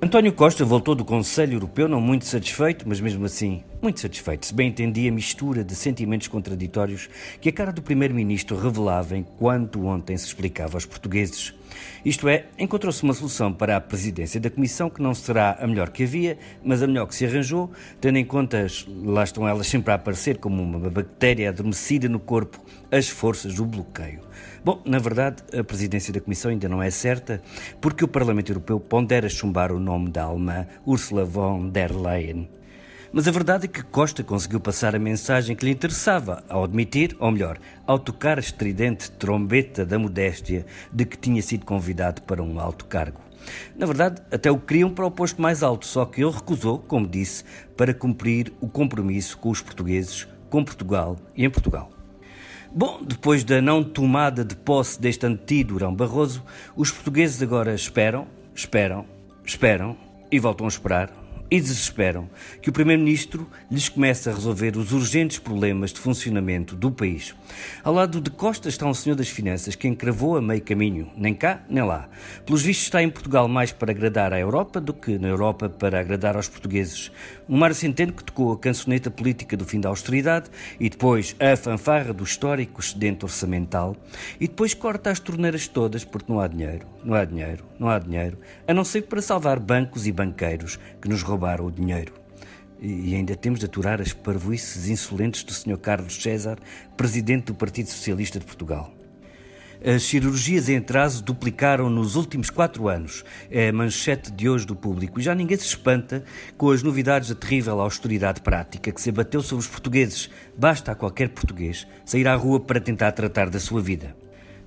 António Costa voltou do Conselho Europeu não muito satisfeito, mas mesmo assim muito satisfeito. Se bem entendia a mistura de sentimentos contraditórios que a cara do Primeiro-Ministro revelava enquanto ontem se explicava aos portugueses. Isto é, encontrou-se uma solução para a presidência da Comissão que não será a melhor que havia, mas a melhor que se arranjou, tendo em conta, lá estão elas sempre a aparecer como uma bactéria adormecida no corpo, as forças do bloqueio. Bom, na verdade, a presidência da Comissão ainda não é certa, porque o Parlamento Europeu pondera chumbar o nome da alemã Ursula von der Leyen. Mas a verdade é que Costa conseguiu passar a mensagem que lhe interessava ao admitir, ou melhor, ao tocar a estridente trombeta da modéstia de que tinha sido convidado para um alto cargo. Na verdade, até o queriam para o posto mais alto, só que ele recusou, como disse, para cumprir o compromisso com os portugueses, com Portugal e em Portugal. Bom, depois da não tomada de posse deste antidurão Barroso, os portugueses agora esperam, esperam, esperam e voltam a esperar e desesperam que o Primeiro-Ministro lhes comece a resolver os urgentes problemas de funcionamento do país. Ao lado de Costa está um senhor das finanças que encravou a meio caminho, nem cá nem lá. Pelos vistos está em Portugal mais para agradar à Europa do que na Europa para agradar aos portugueses. Um Mário Centeno que tocou a cançoneta política do fim da austeridade e depois a fanfarra do histórico excedente orçamental e depois corta as torneiras todas porque não há dinheiro, não há dinheiro, não há dinheiro, a não ser para salvar bancos e banqueiros que nos roubam roubaram o dinheiro. E ainda temos de aturar as parvoices insolentes do Sr. Carlos César, presidente do Partido Socialista de Portugal. As cirurgias em atraso duplicaram nos últimos quatro anos. É a manchete de hoje do público. E já ninguém se espanta com as novidades da terrível austeridade prática que se abateu sobre os portugueses. Basta a qualquer português sair à rua para tentar tratar da sua vida.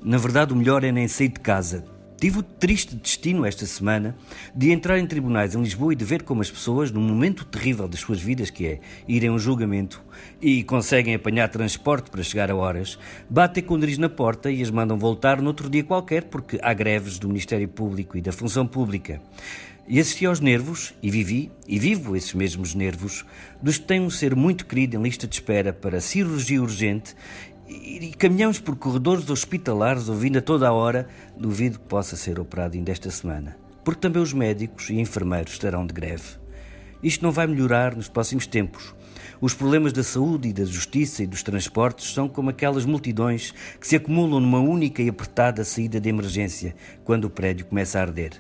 Na verdade, o melhor é nem sair de casa. Tive o triste destino esta semana de entrar em tribunais em Lisboa e de ver como as pessoas, num momento terrível das suas vidas, que é irem a um julgamento e conseguem apanhar transporte para chegar a horas, batem com o nariz na porta e as mandam voltar noutro dia qualquer porque há greves do Ministério Público e da Função Pública. E assisti aos nervos, e vivi, e vivo esses mesmos nervos, dos que têm um ser muito querido em lista de espera para cirurgia urgente e caminhamos por corredores hospitalares ouvindo a toda a hora, duvido que possa ser operado ainda esta semana. Porque também os médicos e enfermeiros estarão de greve. Isto não vai melhorar nos próximos tempos. Os problemas da saúde e da justiça e dos transportes são como aquelas multidões que se acumulam numa única e apertada saída de emergência quando o prédio começa a arder.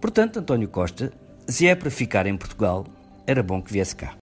Portanto, António Costa, se é para ficar em Portugal, era bom que viesse cá.